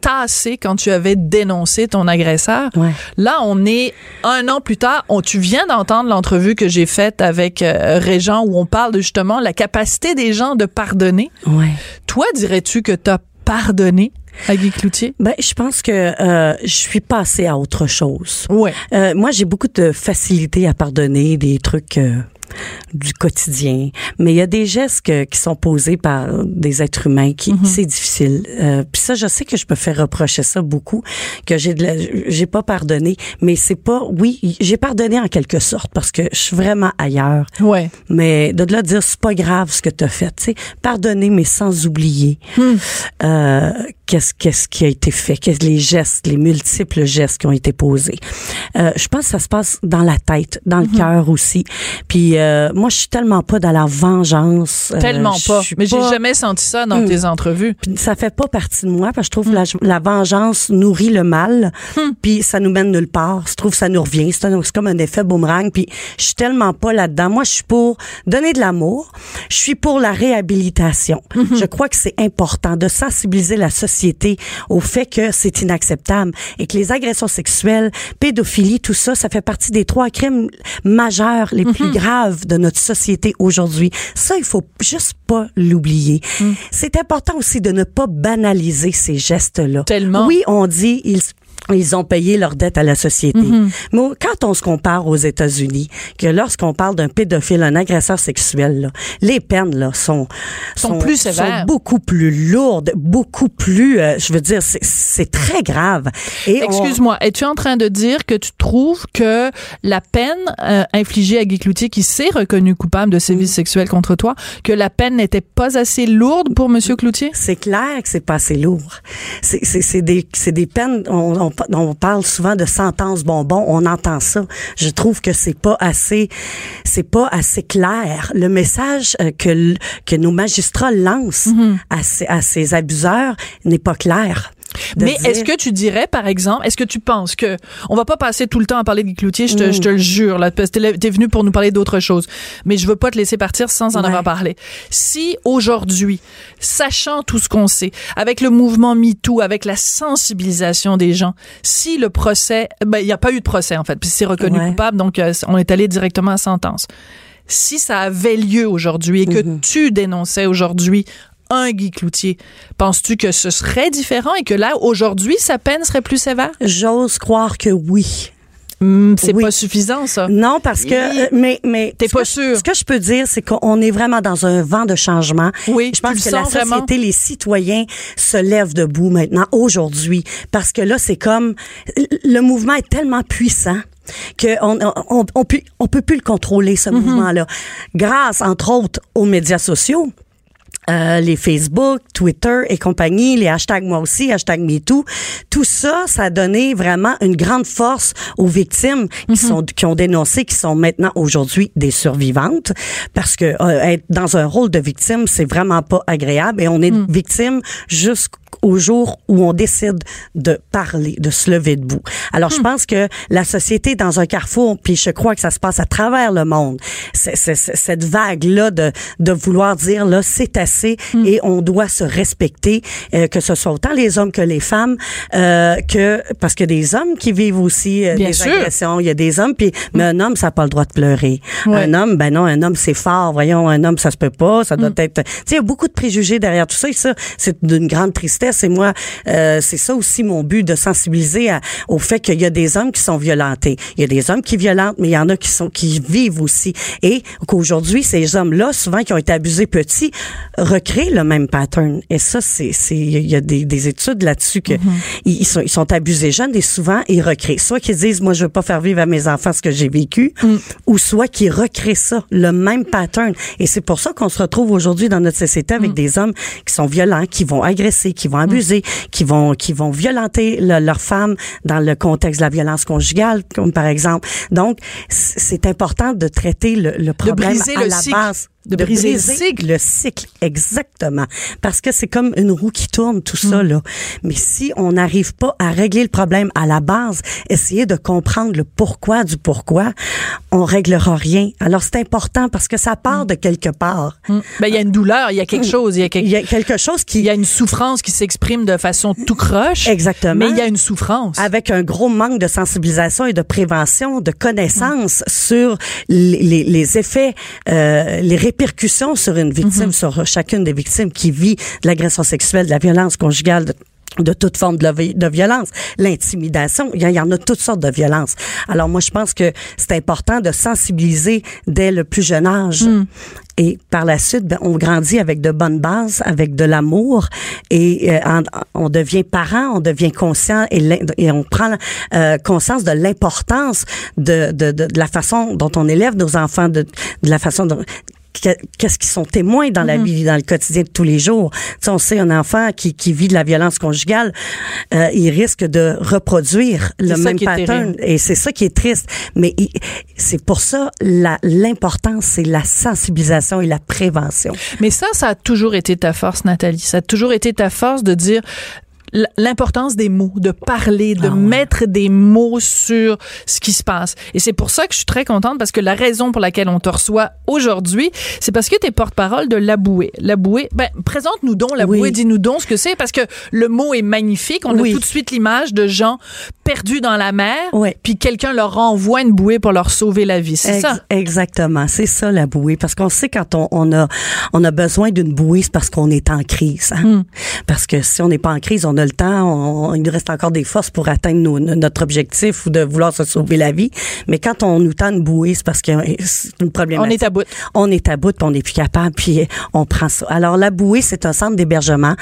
tassé quand tu avais dénoncé ton agresseur. Ouais. Là, on est un an plus tard. On, tu viens d'entendre l'entrevue que j'ai faite avec euh, Régent où on parle de justement la capacité des gens de pardonner. Ouais. Toi, dirais-tu que tu as pardonné à Guy Cloutier? Ben, je pense que euh, je suis passée à autre chose. Ouais. Euh, moi, j'ai beaucoup de facilité à pardonner des trucs euh, du quotidien, mais il y a des gestes que- qui sont posés par des êtres humains qui c'est difficile. Euh, Puis ça, je sais que je me fais reprocher ça beaucoup, que j'ai j'ai pas pardonné, mais c'est pas, oui, j'ai pardonné en quelque sorte parce que je suis vraiment ailleurs. Ouais. Mais de là dire c'est pas grave ce que tu as fait, tu sais, pardonner mais sans oublier euh, qu'est-ce qu'est-ce qui a été fait, qu'est-ce les gestes, les multiples gestes qui ont été posés. Euh, je pense que ça se passe dans la tête, dans le cœur aussi. Puis euh, moi je suis tellement pas dans la vengeance. euh, Tellement pas. Mais j'ai jamais senti ça dans Hmm. tes entrevues. puis ça fait pas partie de moi parce que je trouve la, la vengeance nourrit le mal puis ça nous mène nulle part je trouve que ça nous revient c'est comme un effet boomerang puis je suis tellement pas là-dedans moi je suis pour donner de l'amour je suis pour la réhabilitation je crois que c'est important de sensibiliser la société au fait que c'est inacceptable et que les agressions sexuelles pédophilie tout ça ça fait partie des trois crimes majeurs les plus graves de notre société aujourd'hui ça il faut juste pas l'oublier c'est important aussi de ne pas banaliser ces gestes-là. Tellement. Oui, on dit ils ils ont payé leur dette à la société. Mm-hmm. Mais quand on se compare aux États-Unis, que lorsqu'on parle d'un pédophile, un agresseur sexuel, là, les peines là sont Sont plus sévères. sont beaucoup plus lourdes, beaucoup plus. euh, je veux dire, c'est- c'est très grave. Et on- Excuse-moi, es-tu en train de dire que tu trouves que la peine euh, infligée à Guy Cloutier, qui s'est reconnu coupable de Mm. sévices sexuels contre toi, que la peine n'était pas assez lourde pour Monsieur Cloutier? C'est clair que c'est pas assez lourd. C'est c'est- c'est des c'est des peines. On, on, on parle souvent de sentence bonbon. On entend ça. Je trouve que c'est pas assez c'est pas assez clair. Le message euh, que que nos magistrats lancent Mm-hmm. à, ces, à ces abuseurs n'est pas clair. Mais dire- est-ce que tu dirais, par exemple, est-ce que tu penses que on va pas passer tout le temps à parler de Cloutier, je te, je te le jure, là, parce que t'es venu pour nous parler d'autre chose. Mais je veux pas te laisser partir sans en Ouais. avoir parlé. Si aujourd'hui, sachant tout ce qu'on sait, avec le mouvement MeToo, avec la sensibilisation des gens, si le procès, ben il y a pas eu de procès en fait, puis c'est reconnu Ouais. coupable, donc euh, on est allé directement à sentence. Si ça avait lieu aujourd'hui et que Mm-hmm. tu dénonçais aujourd'hui un Guy Cloutier, penses-tu que ce serait différent et que là, aujourd'hui, sa peine serait plus sévère? J'ose croire que oui. Hmm, c'est Oui. pas suffisant, ça. Non, parce que euh, mais mais T'es pas sûr. Ce que je peux dire, c'est qu'on est vraiment dans un vent de changement. Oui, je pense que la société, vraiment? les citoyens se lèvent debout maintenant aujourd'hui parce que là, c'est comme le mouvement est tellement puissant que on on, on, peut on peut plus le contrôler ce mouvement-là grâce entre autres aux médias sociaux euh, les Facebook, Twitter et compagnie, les hashtags moi aussi, hashtag MeToo, tout ça, ça a donné vraiment une grande force aux victimes qui sont qui ont dénoncé, qui sont maintenant aujourd'hui des survivantes, parce que euh, être dans un rôle de victime, c'est vraiment pas agréable et on est victime jusqu'au jour où on décide de parler, de se lever debout. Alors je pense que la société est dans un carrefour, puis je crois que ça se passe à travers le monde. C'est- cette vague là de de vouloir dire là c'est assez et on doit se respecter, euh, que ce soit autant les hommes que les femmes, euh, que parce a des hommes qui vivent aussi euh, des sûr. agressions. Il y a des hommes, puis mais un homme ça n'a pas le droit de pleurer. Ouais. Un homme, ben non, un homme c'est fort. Voyons, un homme ça se peut pas, ça doit être. Tu sais, il y a beaucoup de préjugés derrière tout ça et ça c'est d'une grande tristesse. Et moi, euh, c'est ça aussi mon but de sensibiliser à- au fait qu'il y a des hommes qui sont violentés. Il y a des hommes qui violentent, mais il y en a qui sont qui vivent aussi. Et qu'aujourd'hui, ces hommes-là, souvent qui ont été abusés petits, recréent le même pattern. Et ça, c'est, c'est, il y a des, des études là-dessus que ils, ils sont, ils sont abusés jeunes et souvent ils recréent. Soit qu'ils disent, moi, je veux pas faire vivre à mes enfants ce que j'ai vécu, ou soit qu'ils recréent ça, le même pattern. Et c'est pour ça qu'on se retrouve aujourd'hui dans notre société avec des hommes qui sont violents, qui vont agresser, qui vont abuser, qui vont, qui vont violenter le- leur femme dans le contexte de la violence conjugale, comme par exemple. Donc, c'est important de traiter le, le problème briser à le la cycle. base. De briser le cycle. Le cycle, exactement. Parce que c'est comme une roue qui tourne, tout ça, Mm. là. Mais si on n'arrive pas à régler le problème à la base, essayer de comprendre le pourquoi du pourquoi, on réglera rien. Alors, c'est important parce que ça part de quelque part. Ben, il y a une douleur, il y a quelque chose, il y a, Il quelque- y a quelque chose qui... il y a une souffrance qui s'exprime de façon tout croche. Exactement. Mais il y a une souffrance. avec un gros manque de sensibilisation et de prévention, de connaissance sur les, les- les effets, euh, les répercussions sur une victime, sur chacune des victimes qui vit de l'agression sexuelle, de la violence conjugale. de- de toute forme de, violence, l'intimidation, il y, en- a toutes sortes de violences. Alors moi, je pense que c'est important de sensibiliser dès le plus jeune âge. Et par la suite, ben, on grandit avec de bonnes bases, avec de l'amour, et euh, en- on devient parent, on devient conscient et, et on prend euh, conscience de l'importance de, de, de, de la façon dont on élève nos enfants, de, de la façon dont qu'est-ce qu'ils sont témoins dans la vie, dans le quotidien de tous les jours. Tu sais, on sait un enfant qui, qui vit de la violence conjugale, euh, il risque de reproduire le même pattern. Et c'est ça qui est triste. Mais il- c'est pour ça la- l'importance, c'est la sensibilisation et la prévention. Mais ça, ça a toujours été ta force, Nathalie. Ça a toujours été ta force de dire l'importance des mots, de parler, de Ah ouais. mettre des mots sur ce qui se passe. Et c'est pour ça que je suis très contente parce que la raison pour laquelle on te reçoit aujourd'hui, c'est parce que tu es porte-parole de La Bouée. La Bouée, ben, présente-nous donc La Oui. Bouée, dis-nous donc ce que c'est parce que le mot est magnifique. On Oui. a tout de suite l'image de gens perdus dans la mer, Oui. puis quelqu'un leur envoie une bouée pour leur sauver la vie. C'est Ex- ça? Exactement, c'est ça la bouée. Parce qu'on sait quand on, on a on a besoin d'une bouée, c'est parce qu'on est en crise. hein. Hmm. Parce que si on n'est pas en crise, on a le temps, on- il nous reste encore des forces pour atteindre nos- notre objectif ou de vouloir se sauver la vie. Mais quand on nous tend une bouée, c'est parce que c'est une problématique. On est à bout. On est à bout, puis on n'est plus capable, puis on prend ça. Alors la bouée, c'est un centre d'hébergement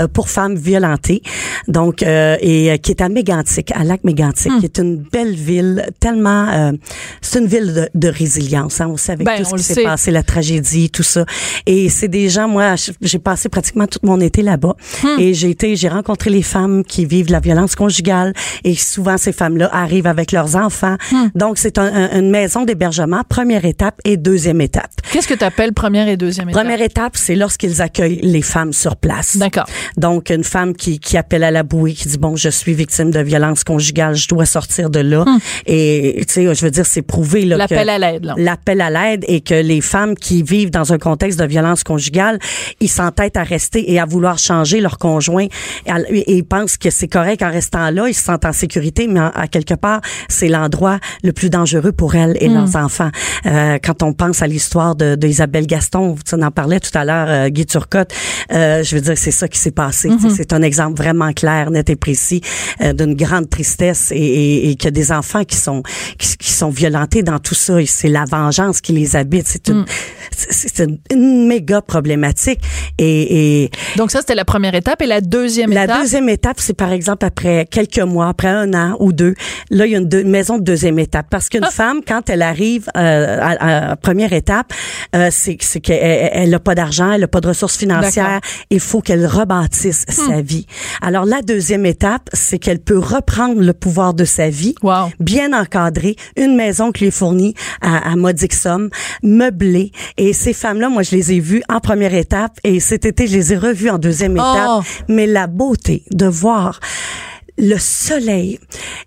euh, pour femmes violentées, donc euh, et euh, qui est à Mégantic, à Lac Mégantic, Hmm. qui est une belle ville, tellement, euh, c'est une ville de, de résilience. Hein, on sait avec Ben, tout ce qui s'est passé, la tragédie, tout ça. Et c'est des gens, moi, j'ai passé pratiquement tout mon été là-bas, Hmm. et j'ai été, j'ai rencontré les femmes qui vivent de la violence conjugale, et souvent ces femmes-là arrivent avec leurs enfants. Hmm. Donc c'est un- un- une maison d'hébergement, première étape et deuxième étape. Qu'est-ce que tu appelles première et deuxième étape? Première étape, c'est lorsqu'ils accueillent les femmes sur place. D'accord. Donc, une femme qui, qui appelle à la bouée, qui dit, bon, je suis victime de violence conjugale, je dois sortir de là. Et, tu sais, je veux dire, c'est prouvé, là. Hmm. L'appel à l'aide, là. L'appel à l'aide et que les femmes qui vivent dans un contexte de violence conjugale, ils s'entêtent à rester et à vouloir changer leur conjoint et, ils pensent que c'est correct en restant là, ils se sentent en sécurité, mais en- à quelque part, c'est l'endroit le plus dangereux pour elles et leurs enfants. Euh, quand on pense à l'histoire de, d'Isabelle Gaston, tu en parlais tout à l'heure, euh, Guy Turcotte, euh, je veux dire, c'est ça qui s'est passé. Sais, C'est un exemple vraiment clair, net et précis euh, d'une grande tristesse et, et, et que des enfants qui sont qui, qui sont violentés dans tout ça, c'est la vengeance qui les habite. C'est une, c'est c'est une, une méga problématique. Et, et Donc ça, c'était la première étape. Et la deuxième la étape? Deuxième étape, c'est par exemple après quelques mois, après un an ou deux, là, il y a une maison de deuxième étape. Parce qu'une Ah. femme, quand elle arrive euh, à, à première étape, euh, c'est qu'elle elle n'a pas d'argent, elle n'a pas de ressources financières. Il faut qu'elle rebâtisse sa vie. Alors la deuxième étape, c'est qu'elle peut reprendre le pouvoir de sa vie, Wow. bien encadrée, une maison qui lui est fournie à, à modique somme, meublée. Et ces femmes-là, moi, je les ai vues en première étape et cet été, je les ai revues en deuxième Oh. étape. Mais la beauté de voir le soleil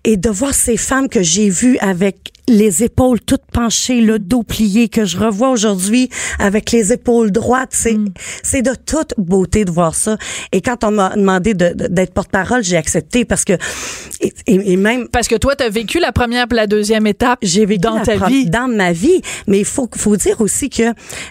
et de voir ces femmes que j'ai vues avec les épaules toutes penchées, le dos plié que je revois aujourd'hui avec les épaules droites, c'est c'est de toute beauté de voir ça. Et quand on m'a demandé de- de- d'être porte-parole, j'ai accepté parce que et, même Parce que toi, tu as vécu la première la deuxième étape j'ai vécu dans ta vie. dans ma vie, mais il faut faut dire aussi que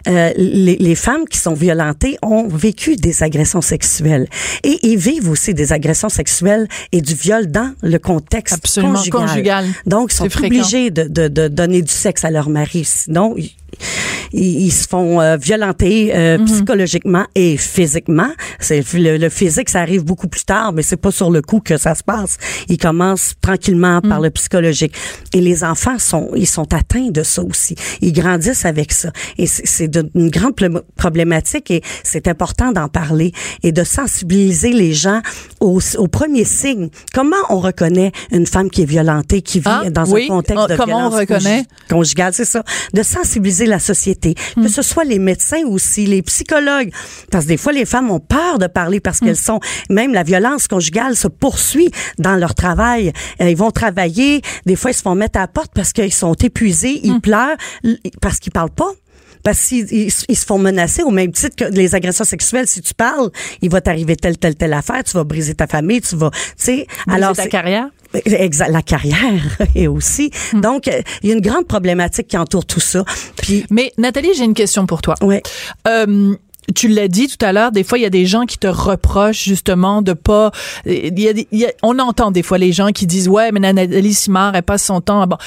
euh, les, les femmes qui sont violentées ont vécu des agressions sexuelles et ils vivent aussi des agressions sexuelles et du viol dans le contexte Absolument, conjugal. conjugal. Donc ils sont obligés de, de, de donner du sexe à leur mari, sinon ils, ils, se font euh, violenter euh, Mm-hmm. psychologiquement et physiquement. C'est le, le physique, ça arrive beaucoup plus tard, mais c'est pas sur le coup que ça se passe. Ils commencent tranquillement Mm. par le psychologique. Et les enfants sont, ils sont atteints de ça aussi. Ils grandissent avec ça. Et c'est- une grande problématique et c'est important d'en parler et de sensibiliser les gens aux, aux premiers signes. Comment on reconnaît une femme qui est violentée, qui vit Ah, dans oui. un contexte Ah, de comment on violence reconnaît? conjugale, c'est ça. De sensibiliser la société que ce soit les médecins aussi, les psychologues. Parce que des fois, les femmes ont peur de parler parce qu'elles sont, même la violence conjugale se poursuit dans leur travail. Euh, Ils vont travailler, des fois, ils se font mettre à la porte parce qu'ils sont épuisés, ils pleurent, l- parce qu'ils parlent pas. Parce qu'ils ils- ils se font menacer au même titre que les agressions sexuelles. Si tu parles, il va t'arriver telle, telle, telle affaire, tu vas briser ta famille, tu vas, tu sais. Alors, ta carrière? Exact, la carrière et aussi. Hmm. Donc, euh, il y a une grande problématique qui entoure tout ça. Puis, Mais Nathalie, j'ai une question pour toi. ouais. Euh, tu l'as dit tout à l'heure, des fois il y a des gens qui te reprochent justement de pas. Il y a des- il y a- on entend des fois les gens qui disent ouais mais Nathalie Simard elle passe son temps. à- Bon,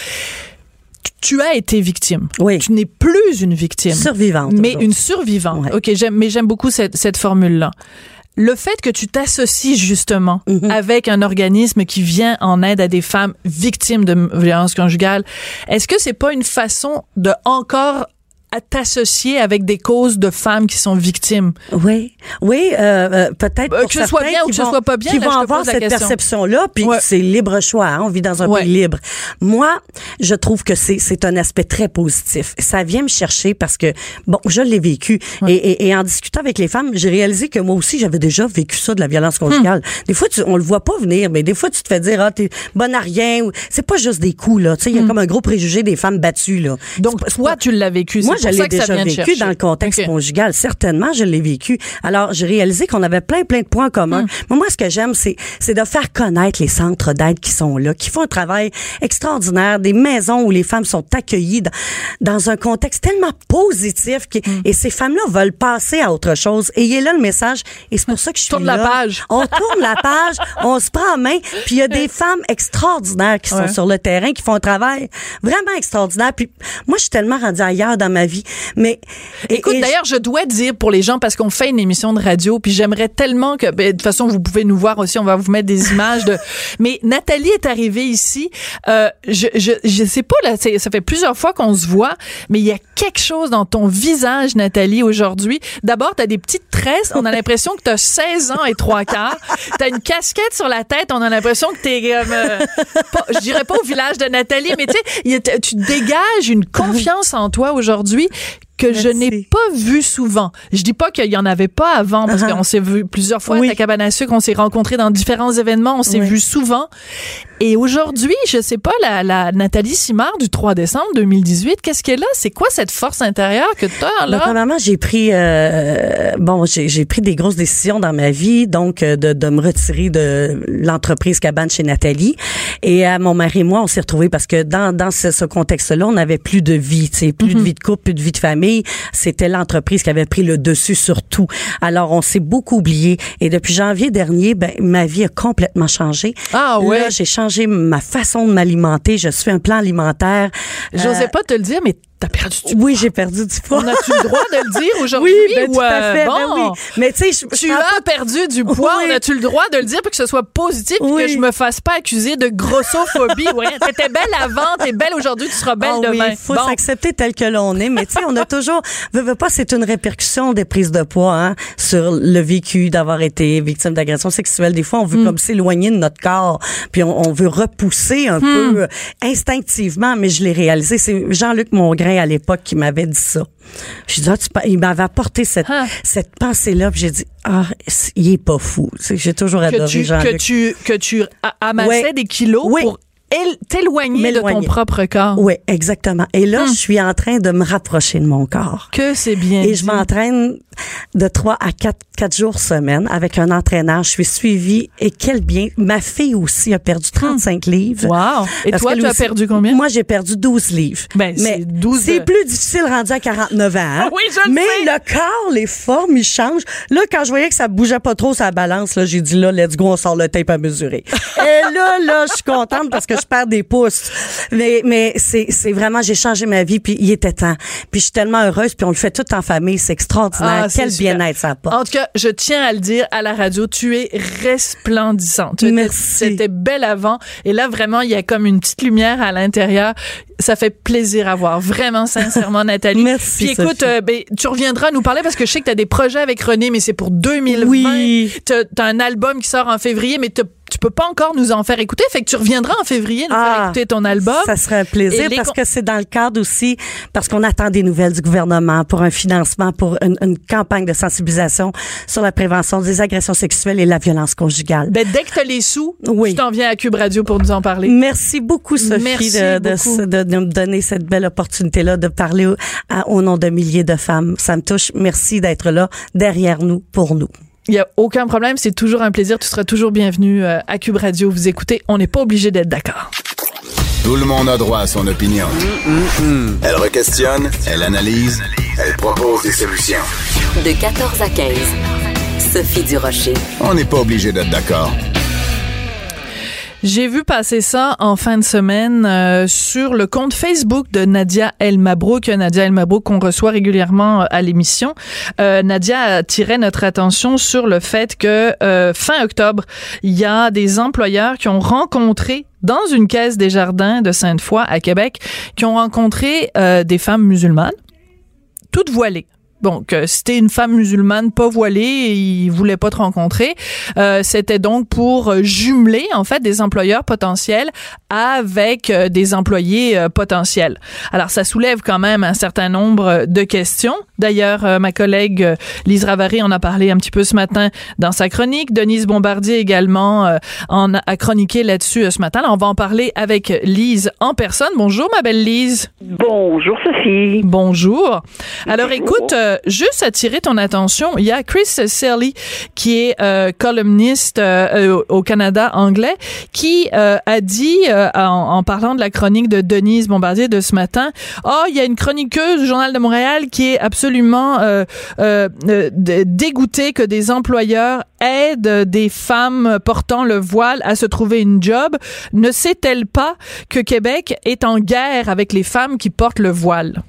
Tu- as été victime. Oui. Tu n'es plus une victime. Survivante. Mais une survivante. Ouais. Ok, j'aime, mais j'aime beaucoup cette, cette formule-là. Le fait que tu t'associes justement Mhm. avec un organisme qui vient en aide à des femmes victimes de violence conjugale, est-ce que c'est pas une façon de encore à t'associer avec des causes de femmes qui sont victimes? Oui, oui, euh, euh, peut-être Euh, que ce soit bien ou que ce vont- soit pas bien, qui là, vont avoir cette perception-là, puis Ouais. c'est libre choix. hein, on vit dans un Ouais. pays libre. Moi, je trouve que c'est c'est un aspect très positif. Ça vient me chercher parce que bon, je l'ai vécu et, et, et en discutant avec les femmes, j'ai réalisé que moi aussi j'avais déjà vécu ça de la violence conjugale. Hmm. Des fois, tu, on le voit pas venir, mais des fois tu te fais dire ah t'es bonne à rien. C'est pas juste des coups là. Tu sais, il y a comme un gros préjugé des femmes battues là. Hmm. Donc, toi, pas- tu l'as vécu. moi, je l'ai déjà vécu dans le contexte conjugal. Certainement, je l'ai vécu. Alors, j'ai réalisé qu'on avait plein, plein de points communs. Hmm. Mais moi, ce que j'aime, c'est, c'est de faire connaître les centres d'aide qui sont là, qui font un travail extraordinaire, des maisons où les femmes sont accueillies dans, dans un contexte tellement positif que, Hmm. et ces femmes-là veulent passer à autre chose. Et il est là le message. Et c'est pour ça que je suis Tourne là. la page. On tourne la page, on se prend en main, puis il y a des femmes extraordinaires qui sont Ouais. sur le terrain, qui font un travail vraiment extraordinaire. Puis moi, je suis tellement rendue ailleurs dans ma vie. Mais Écoute, d'ailleurs, je dois dire pour les gens, parce qu'on fait une émission de radio, puis j'aimerais tellement que, ben, de toute façon, vous pouvez nous voir aussi, on va vous mettre des images de. Mais Nathalie est arrivée ici. Euh, je, je, je sais pas là, ça fait plusieurs fois qu'on se voit, mais il y a quelque chose dans ton visage, Nathalie, aujourd'hui. D'abord, t'as des petites tresses. On a l'impression que t'as 16 ans et trois quarts. T'as une casquette sur la tête. On a l'impression que t'es comme, euh, pas- je dirais pas au village de Nathalie, mais tu sais, tu dégages une confiance en toi aujourd'hui aujourd'hui que je n'ai pas vu souvent. Je dis pas qu'il y en avait pas avant parce Uh-huh. qu'on s'est vu plusieurs fois Oui. à la cabane à sucre, on s'est rencontrés dans différents événements, on s'est Oui. vu souvent. Et aujourd'hui, je sais pas la, la Nathalie Simard du 3 décembre 2018, qu'est-ce qu'elle a? C'est quoi cette force intérieure que tu as là premièrement, j'ai pris euh, bon, j'ai j'ai pris des grosses décisions dans ma vie, donc euh, de, de me retirer de l'entreprise cabane chez Nathalie. Et à mon mari et moi, on s'est retrouvés parce que dans dans ce, ce contexte-là, on n'avait plus de vie, tu sais, plus de vie de couple, plus de vie de famille. C'était l'entreprise qui avait pris le dessus sur tout. Alors, on s'est beaucoup oublié. Et depuis janvier dernier, ben ma vie a complètement changé. Ah ouais. Là, j'ai changé ma façon de m'alimenter. Je suis un plan alimentaire. J'osais Euh, pas te le dire mais t'as perdu du oui, j'ai perdu du poids. On a-tu le droit de le dire aujourd'hui? Oui, ben, ou, tout à fait. ben bon, oui. Mais tu sais, Tu as perdu du poids, Oui. on a-tu le droit de le dire pour que ce soit positif et Oui. que je me fasse pas accuser de grossophobie? Ou rien. T'étais belle avant, t'es belle aujourd'hui, tu seras belle Ah demain. oui, faut Bon. s'accepter tel que l'on est. Mais tu sais, on a toujours, veux, veux pas, c'est une répercussion des prises de poids hein, sur le vécu d'avoir été victime d'agression sexuelle. Des fois, on Hmm. veut comme s'éloigner de notre corps, puis on, on veut repousser un Hmm. peu euh, instinctivement. Mais je l'ai réalisé. C'est Jean-Luc Mongrain à l'époque qui m'avait dit ça. Je dit, ah, tu il m'avait apporté cette, Ah. cette pensée-là, puis j'ai dit, ah, il est pas fou. J'ai toujours que adoré tu, que Jean-Luc. tu, que tu amassais Ouais. des kilos Oui. pour t'éloigner de ton propre corps. Oui, exactement. Et là, Hmm. je suis en train de me rapprocher de mon corps. Que c'est bien. Et je m'entraîne de 3 à 4, 4 jours semaine avec un entraîneur. Je suis suivie et quel bien. Ma fille aussi a perdu 35 livres. Hmm. Wow. Et toi, tu as perdu combien? Moi, j'ai perdu 12 livres. Ben, c'est Mais 12 c'est de- plus difficile rendu à 49 ans. hein? Oui, je le Mais sais. le corps, les formes, ils changent. Là, quand je voyais que ça bougeait pas trop sa balance, là, j'ai dit là, let's go, on sort le tape à mesurer. et là, là, je suis contente parce que je perds des pouces. Mais, mais c'est, c'est vraiment, j'ai changé ma vie, puis il était temps. Puis je suis tellement heureuse, puis on le fait tout en famille, c'est extraordinaire. Ah, Quel bien-être ça apporte. En tout cas, je tiens à le dire à la radio, tu es resplendissante. Merci. C'était belle avant. Et là, vraiment, il y a comme une petite lumière à l'intérieur. Ça fait plaisir à voir. Vraiment, sincèrement, Nathalie. Merci, Puis écoute, euh, ben, tu reviendras nous parler parce que je sais que tu as des projets avec René, mais c'est pour 2020. Oui. Tu as un album qui sort en février, mais tu tu peux pas encore nous en faire écouter. Fait que tu reviendras en février nous faire Ah, écouter ton album. Ça serait un plaisir parce que c'est dans le cadre aussi, parce qu'on attend des nouvelles du gouvernement pour un financement, pour une, une campagne de sensibilisation sur la prévention des agressions sexuelles et la violence conjugale. Ben, dès que t'as les sous, Oui. tu t'en viens à Cube Radio pour nous en parler. Merci beaucoup, Sophie, Merci de, de- beaucoup. de- de me donner cette belle opportunité-là de parler au, à- au nom de milliers de femmes. Ça me touche. Merci d'être là, derrière nous, pour nous. Il y a aucun problème, c'est toujours un plaisir. Tu seras toujours bienvenu euh, à Cube Radio. Vous écoutez, on n'est pas obligé d'être d'accord. Tout le monde a droit à son opinion. Elle requestionne, elle analyse, elle propose des solutions. De 14 à 15. Sophie Durocher. On n'est pas obligé d'être d'accord. J'ai vu passer ça en fin de semaine euh, sur le compte Facebook de Nadia El Mabrouk, Nadia El Mabrouk qu'on reçoit régulièrement euh, à l'émission. Euh, Nadia attirait notre attention sur le fait que euh, fin octobre, il y a des employeurs qui ont rencontré dans une caisse des jardins de Sainte-Foy à Québec, qui ont rencontré euh, des femmes musulmanes, toutes voilées. Donc, si t'es une femme musulmane pas voilée, ils voulaient pas te rencontrer. Euh, C'était donc pour jumeler en fait des employeurs potentiels avec euh, des employés euh, potentiels. Alors, ça soulève quand même un certain nombre de questions. D'ailleurs, euh, ma collègue Lise Ravary en a parlé un petit peu ce matin dans sa chronique. Denise Bombardier également en a, chroniqué là-dessus ce matin. Alors, on va en parler avec Lise en personne. Bonjour, ma belle Lise. Bonjour Sophie. Bonjour. Alors écoute, euh, juste attirer ton attention, il y a Chris Selly qui est euh, columniste euh, euh, au Canada anglais qui euh, a dit euh, en, en parlant de la chronique de Denise Bombardier de ce matin, oh il y a une chroniqueuse du journal de Montréal qui est absolument dégoûtée que des employeurs aident des femmes portant le voile à se trouver une job. Ne sait-elle pas que Québec est en guerre avec les femmes qui portent le voile?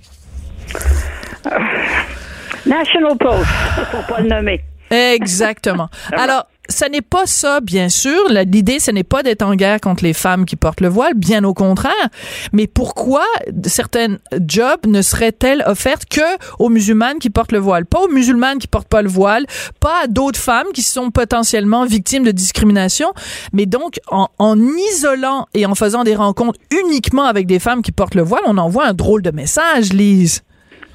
National Post, faut pas le nommer. Exactement. Alors, ça n'est pas ça, bien sûr. L'idée, ce n'est pas d'être en guerre contre les femmes qui portent le voile, bien au contraire. Mais pourquoi certaines jobs ne seraient-elles offertes que aux musulmanes qui portent le voile? Pas aux musulmanes qui portent pas le voile, pas à d'autres femmes qui sont potentiellement victimes de discrimination, mais donc en, en isolant et en faisant des rencontres uniquement avec des femmes qui portent le voile, on envoie un drôle de message, Lise.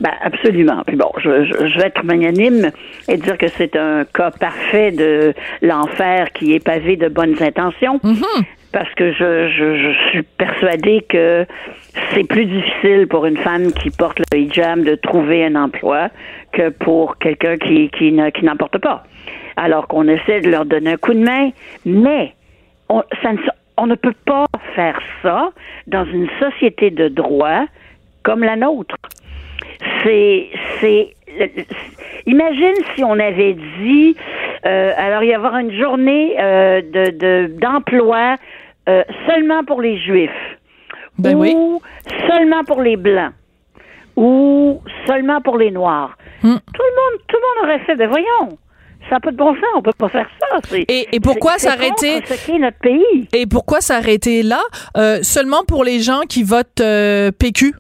Ben, absolument. Puis bon, je, je, je vais être magnanime et dire que c'est un cas parfait de l'enfer qui est pavé de bonnes intentions. Parce que je, je, je suis persuadée que c'est plus difficile pour une femme qui porte le hijab de trouver un emploi que pour quelqu'un qui, qui, ne- qui n'en porte pas. Alors qu'on essaie de leur donner un coup de main, mais on, ça ne, on ne peut pas faire ça dans une société de droit comme la nôtre c'est c'est imagine si on avait dit euh, alors il y avoir une journée euh, de de- d'emploi euh, seulement pour les juifs Ben ou oui. seulement pour les blancs ou seulement pour les noirs Hmm. tout le monde tout le monde aurait fait ben voyons ça n'a pas de bon sens on peut pas faire ça Et- et pourquoi s'arrêter- notre pays Et pourquoi s'arrêter là seulement pour les gens qui votent PQ?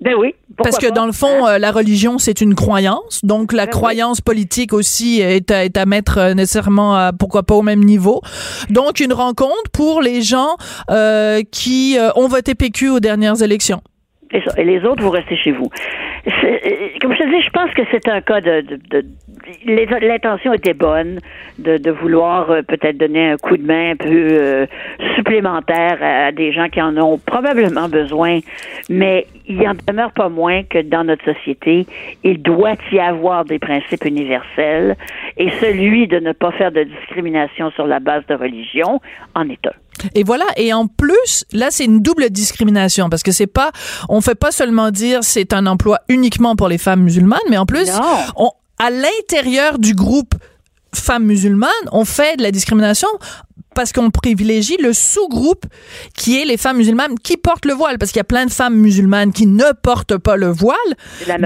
Ben oui Parce que pas? dans le fond, euh, la religion, c'est une croyance. Donc, la Ben oui. croyance politique aussi est à, est à mettre euh, nécessairement, à, pourquoi pas, au même niveau. Donc, une rencontre pour les gens euh, qui euh, ont voté PQ aux dernières élections. Et, les autres, vous restez chez vous. Euh, Comme je te dis, je pense que c'est un cas de... de, de- L'intention était bonne de, de vouloir euh, peut-être donner un coup de main un peu euh, supplémentaire à, des gens qui en ont probablement besoin, mais il en demeure pas moins que dans notre société, il doit y avoir des principes universels et celui de ne pas faire de discrimination sur la base de religion en est un. Et voilà. Et en plus, là, c'est une double discrimination parce que c'est pas, on fait pas seulement dire c'est un emploi uniquement pour les femmes musulmanes, mais en plus, on, à l'intérieur du groupe femmes musulmanes, on fait de la discrimination parce qu'on privilégie le sous-groupe qui est les femmes musulmanes qui portent le voile parce qu'il y a plein de femmes musulmanes qui ne portent pas le voile.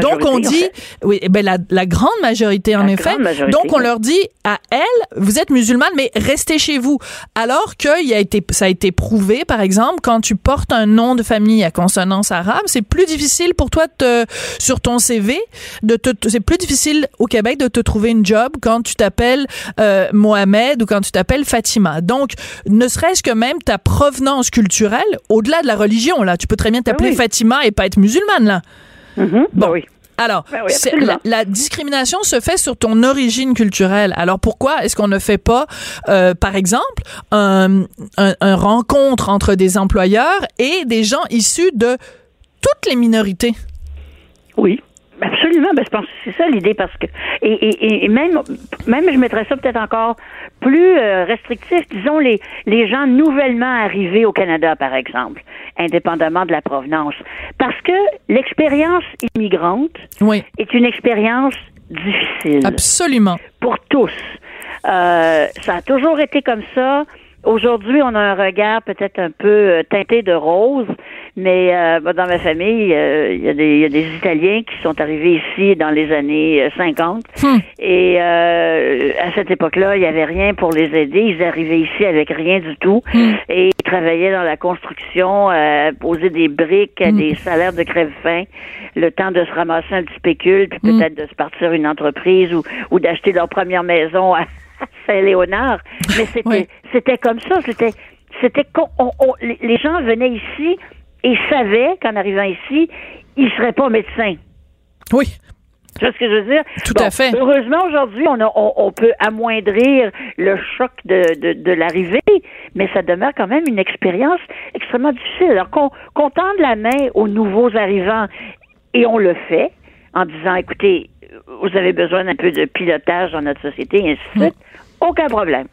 Donc on en dit fait. oui, eh ben la, la grande majorité en La effet. majorité, Donc on oui. leur dit à elles, vous êtes musulmane mais restez chez vous. Alors que il a été ça a été prouvé par exemple quand tu portes un nom de famille à consonance arabe, c'est plus difficile pour toi te, sur ton CV de te c'est plus difficile au Québec de te trouver une job quand tu t'appelles euh, Mohamed ou quand tu t'appelles Fatima. Donc Donc, ne serait-ce que même ta provenance culturelle, au-delà de la religion, là, tu peux très bien t'appeler oui. Fatima et pas être musulmane, là. Mhm. Ben oui. Alors, Ben oui, absolument. la, la discrimination se fait sur ton origine culturelle. Alors pourquoi est-ce qu'on ne fait pas, euh, par exemple, un, un- un rencontre entre des employeurs et des gens issus de toutes les minorités? Oui. Absolument, ben, je pense que c'est ça l'idée parce que et, et, et même même je mettrais ça peut-être encore plus euh, restrictif, disons les les gens nouvellement arrivés au Canada par exemple, indépendamment de la provenance, parce que l'expérience immigrante Oui, est une expérience difficile absolument. pour tous. Euh, ça a toujours été comme ça. Aujourd'hui, on a un regard peut-être un peu euh, teinté de rose, mais euh, bah, dans ma famille, euh, il y, a des- il y a des Italiens qui sont arrivés ici dans les années euh, 50. Hmm. Et euh, à cette époque-là, il n'y avait rien pour les aider. Ils arrivaient ici avec rien du tout. Et ils travaillaient dans la construction, euh, poser des briques à des salaires de crève-faim, le temps de se ramasser un petit pécule, puis peut-être de se partir une entreprise ou, ou d'acheter leur première maison à Saint-Léonard. Mais c'était Oui. c'était comme ça. C'était c'était qu'on- on- on- les gens venaient ici et savaient qu'en arrivant ici, ils seraient pas médecins. Oui, Tu vois ce que je veux dire? Tout Bon, à fait. Heureusement, aujourd'hui, on, a- on, on peut amoindrir le choc de, de, de l'arrivée, mais ça demeure quand même une expérience extrêmement difficile. Alors qu'on qu'on tende la main aux nouveaux arrivants, et on le fait, en disant, écoutez, vous avez besoin d'un peu de pilotage dans notre société, et ainsi de suite, aucun problème.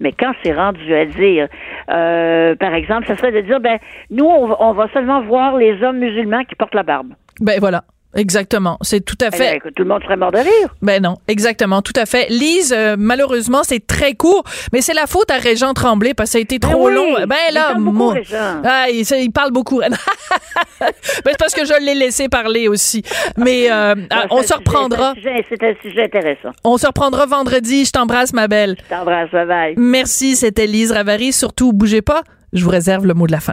Mais quand c'est rendu à dire, euh, par exemple, ça serait de dire, ben, nous, on, va- on va seulement voir les hommes musulmans qui portent la barbe. ben voilà. Exactement, c'est tout à Eh fait. bien, tout le monde serait mort de rire. Ben non, exactement, tout à fait. Lise, euh, malheureusement, c'est très court, mais c'est la faute à Régent Tremblay parce que ça a été Ben trop oui, long. Ben il là, parle beaucoup, moi- Régent. ah, il, il parle beaucoup. ben c'est parce que je l'ai laissé parler aussi. Mais euh, ah, on C'est se reprendra. C'est un un sujet intéressant. On se reprendra vendredi. Je t'embrasse, ma belle. Je t'embrasse, bye bye. Merci, c'était Lise Ravary. Surtout, bougez pas. Je vous réserve le mot de la fin.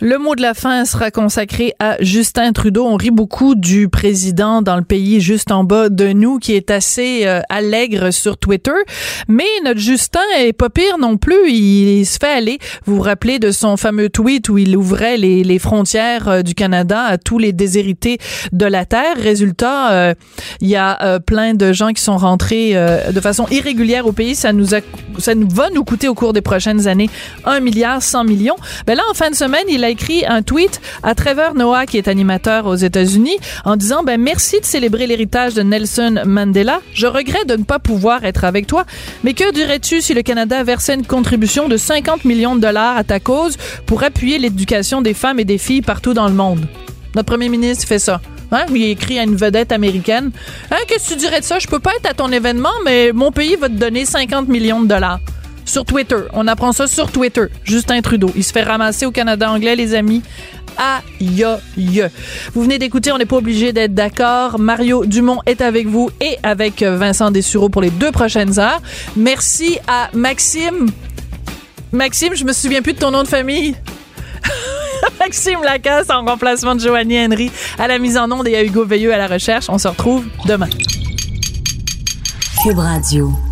Le mot de la fin sera consacré à Justin Trudeau. On rit beaucoup du président dans le pays juste en bas de nous qui est assez euh, allègre sur Twitter. Mais notre Justin est pas pire non plus. Il, se fait aller. Vous vous rappelez de son fameux tweet où il ouvrait les, frontières euh, du Canada à tous les déshérités de la Terre. Résultat, euh, il y a plein de gens qui sont rentrés de façon irrégulière au pays. Ça nous a, ça va nous coûter au cours des prochaines années un milliard 100 millions. Ben là, en fin de semaine, il écrit un tweet à Trevor Noah, qui est animateur aux États-Unis, en disant ben merci de célébrer l'héritage de Nelson Mandela. Je regrette de ne pas pouvoir être avec toi, mais que dirais-tu si le Canada versait une contribution de 50 millions de dollars à ta cause pour appuyer l'éducation des femmes et des filles partout dans le monde? Notre premier ministre fait ça. Hein? Il écrit à une vedette américaine. Hein, qu'est-ce que tu dirais de ça? Je peux pas être à ton événement, mais mon pays va te donner 50 millions de dollars. Sur Twitter. On apprend ça sur Twitter. Justin Trudeau. Il se fait ramasser au Canada anglais, les amis. Aïe, aïe. Vous venez d'écouter, on n'est pas obligé d'être d'accord. Mario Dumont est avec vous et avec Vincent Dessureau pour les deux prochaines heures. Merci à Maxime. Maxime, je me souviens plus de ton nom de famille. Maxime Lacasse en remplacement de Joanie Henry à la mise en onde et à Hugo Veilleux à la recherche. On se retrouve demain. Cube Radio.